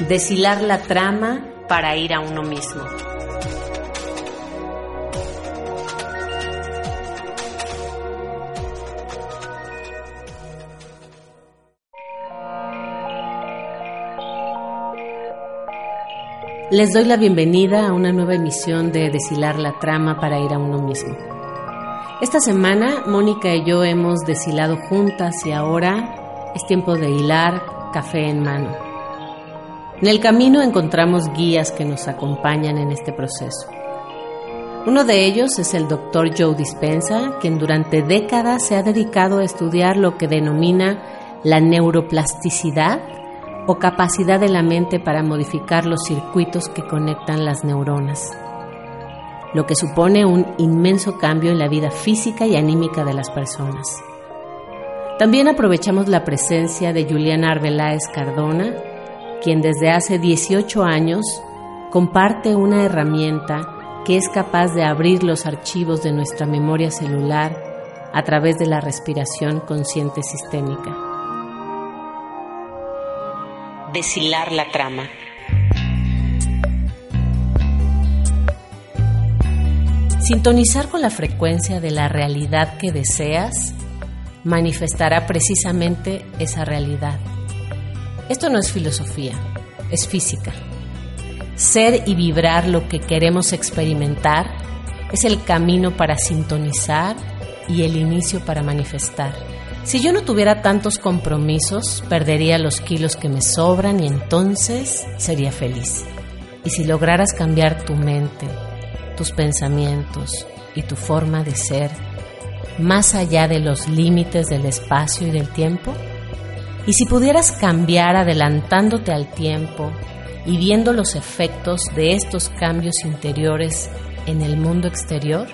Deshilar la trama para ir a uno mismo. Les doy la bienvenida a una nueva emisión de Deshilar la trama para ir a uno mismo. Esta semana Mónica y yo hemos deshilado juntas y ahora es tiempo de hilar café en mano. En el camino encontramos guías que nos acompañan en este proceso. Uno de ellos es el doctor Joe Dispensa, quien durante décadas se ha dedicado a estudiar lo que denomina la neuroplasticidad o capacidad de la mente para modificar los circuitos que conectan las neuronas, lo que supone un inmenso cambio en la vida física y anímica de las personas. También aprovechamos la presencia de Juliana Arbeláez Cardona, quien desde hace 18 años comparte una herramienta que es capaz de abrir los archivos de nuestra memoria celular a través de la respiración consciente sistémica. Deshilar la trama. Sintonizar con la frecuencia de la realidad que deseas manifestará precisamente esa realidad. Esto no es filosofía, es física. Ser y vibrar lo que queremos experimentar es el camino para sintonizar y el inicio para manifestar. Si yo no tuviera tantos compromisos, perdería los kilos que me sobran y entonces sería feliz. Y si lograras cambiar tu mente, tus pensamientos y tu forma de ser, más allá de los límites del espacio y del tiempo, y si pudieras cambiar adelantándote al tiempo y viendo los efectos de estos cambios interiores en el mundo exterior,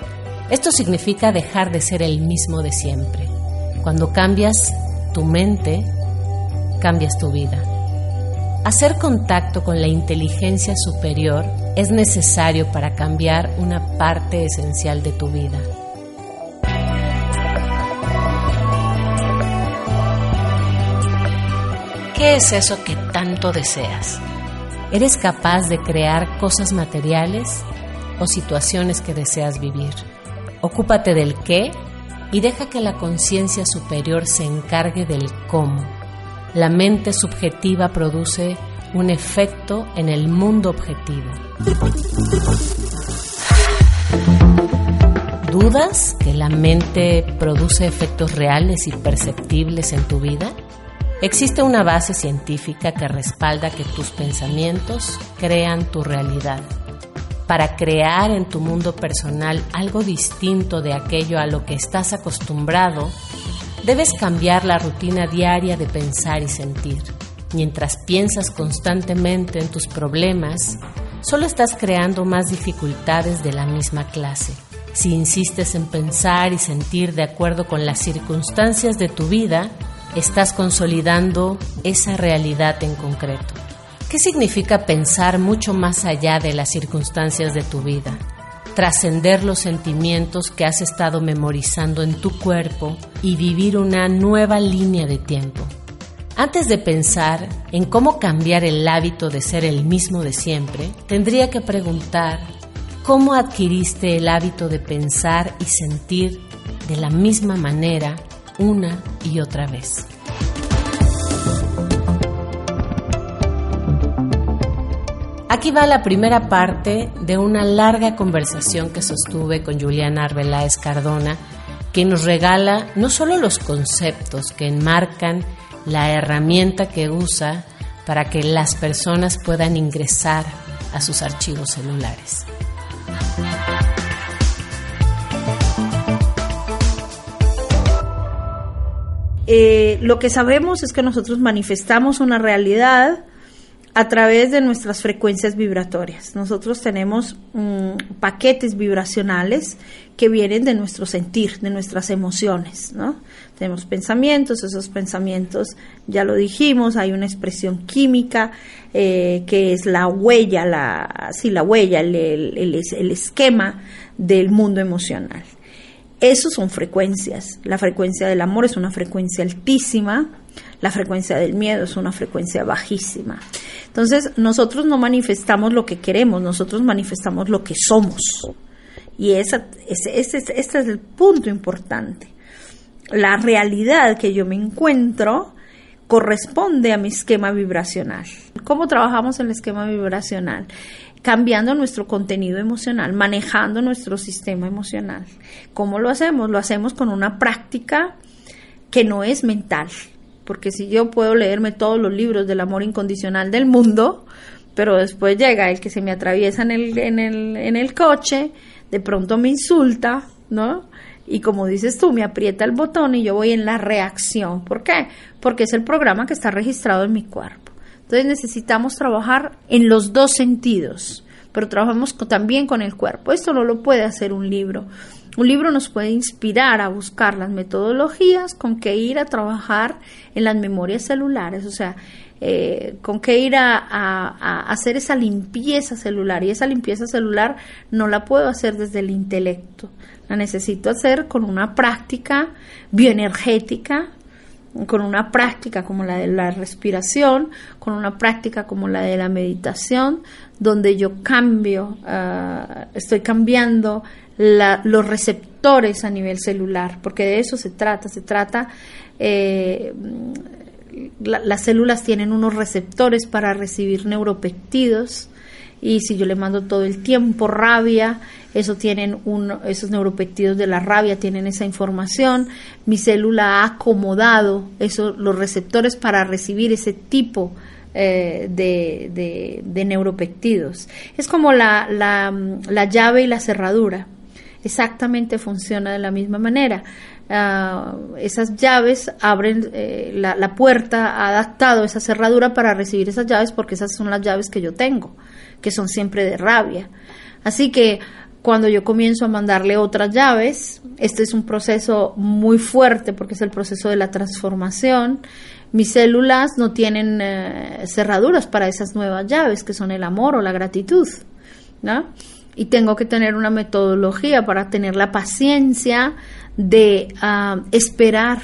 esto significa dejar de ser el mismo de siempre. Cuando cambias tu mente, cambias tu vida. Hacer contacto con la inteligencia superior es necesario para cambiar una parte esencial de tu vida. ¿Qué es eso que tanto deseas? ¿Eres capaz de crear cosas materiales o situaciones que deseas vivir? Ocúpate del qué y deja que la conciencia superior se encargue del cómo. La mente subjetiva produce un efecto en el mundo objetivo. ¿Dudas que la mente produce efectos reales y perceptibles en tu vida? Existe una base científica que respalda que tus pensamientos crean tu realidad. Para crear en tu mundo personal algo distinto de aquello a lo que estás acostumbrado, debes cambiar la rutina diaria de pensar y sentir. Mientras piensas constantemente en tus problemas, solo estás creando más dificultades de la misma clase. Si insistes en pensar y sentir de acuerdo con las circunstancias de tu vida, estás consolidando esa realidad en concreto. ¿Qué significa pensar mucho más allá de las circunstancias de tu vida? Trascender los sentimientos que has estado memorizando en tu cuerpo y vivir una nueva línea de tiempo. Antes de pensar en cómo cambiar el hábito de ser el mismo de siempre, tendría que preguntar cómo adquiriste el hábito de pensar y sentir de la misma manera una y otra vez. Aquí va la primera parte de una larga conversación que sostuve con Juliana Arbeláez Cardona, que nos regala no solo los conceptos que enmarcan la herramienta que usa para que las personas puedan ingresar a sus archivos celulares. Eh, lo que sabemos es que nosotros manifestamos una realidad a través de nuestras frecuencias vibratorias. Nosotros tenemos mm, paquetes vibracionales que vienen de nuestro sentir, de nuestras emociones, ¿no? Tenemos pensamientos, esos pensamientos, ya lo dijimos, hay una expresión química eh, que es la huella, la, sí, la huella, el, el esquema del mundo emocional. Esos son frecuencias. La frecuencia del amor es una frecuencia altísima, la frecuencia del miedo es una frecuencia bajísima. Entonces, nosotros no manifestamos lo que queremos, nosotros manifestamos lo que somos. Y ese, ese, este es el punto importante. La realidad que yo me encuentro corresponde a mi esquema vibracional. ¿Cómo trabajamos el esquema vibracional? Cambiando nuestro contenido emocional, manejando nuestro sistema emocional. ¿Cómo lo hacemos? Lo hacemos con una práctica que no es mental, porque si yo puedo leerme todos los libros del amor incondicional del mundo, pero después llega el que se me atraviesa en el, en el, en el coche, de pronto me insulta, ¿no? Y como dices tú, me aprieta el botón y yo voy en la reacción. ¿Por qué? Porque es el programa que está registrado en mi cuerpo. Entonces necesitamos trabajar en los dos sentidos, pero trabajamos también con el cuerpo. Esto no lo puede hacer un libro. Un libro nos puede inspirar a buscar las metodologías con que ir a trabajar en las memorias celulares, o sea, eh, con que ir a, a, hacer esa limpieza celular. Y esa limpieza celular no la puedo hacer desde el intelecto, la necesito hacer con una práctica bioenergética con una práctica como la de la respiración, con una práctica como la de la meditación, donde yo cambio, ah, estoy cambiando los receptores a nivel celular, porque de eso se trata, se trata, eh, las células tienen unos receptores para recibir neuropeptidos, y si yo le mando todo el tiempo rabia, eso tienen esos neuropéptidos de la rabia tienen esa información, mi célula ha acomodado eso, los receptores para recibir ese tipo eh, de, de, neuropéptidos. Es como la, la, la, llave y la cerradura, exactamente funciona de la misma manera. Ah, esas llaves abren eh, la, la puerta, ha adaptado esa cerradura para recibir esas llaves porque esas son las llaves que yo tengo que son siempre de rabia. Así que cuando yo comienzo a mandarle otras llaves, este es un proceso muy fuerte porque es el proceso de la transformación. Mis células no tienen eh, cerraduras para esas nuevas llaves que son el amor o la gratitud, ¿no? Y tengo que tener una metodología para tener la paciencia de ah, esperar,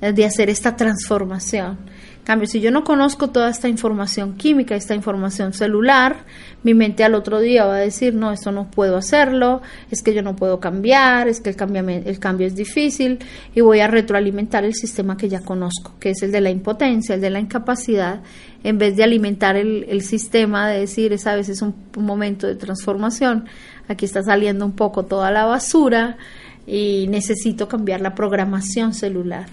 eh, de hacer esta transformación cambio, si yo no conozco toda esta información química, esta información celular, mi mente al otro día va a decir, no, esto no puedo hacerlo, es que yo no puedo cambiar, es que el cambio, el cambio es difícil y voy a retroalimentar el sistema que ya conozco, que es el de la impotencia, el de la incapacidad, en vez de alimentar el, sistema de decir, esa vez es un momento de transformación, aquí está saliendo un poco toda la basura y necesito cambiar la programación celular.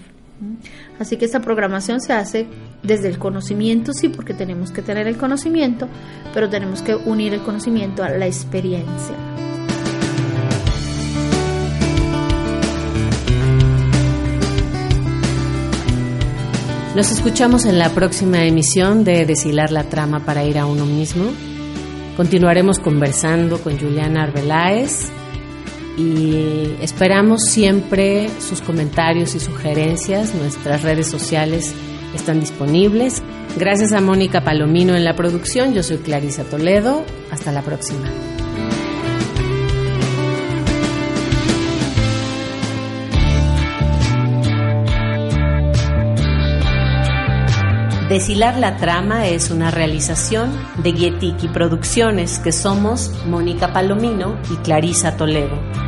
Así que esta programación se hace desde el conocimiento, sí, porque tenemos que tener el conocimiento, pero tenemos que unir el conocimiento a la experiencia. Nos escuchamos en la próxima emisión de Deshilar la trama para ir a uno mismo. Continuaremos conversando con Juliana Arbeláez y esperamos siempre sus comentarios y sugerencias. Nuestras redes sociales están disponibles. Gracias a Mónica Palomino en la producción. Yo soy Clarisa Toledo. Hasta la próxima. Deshilar la trama es una realización de Guietiki Producciones, que somos Mónica Palomino y Clarisa Toledo.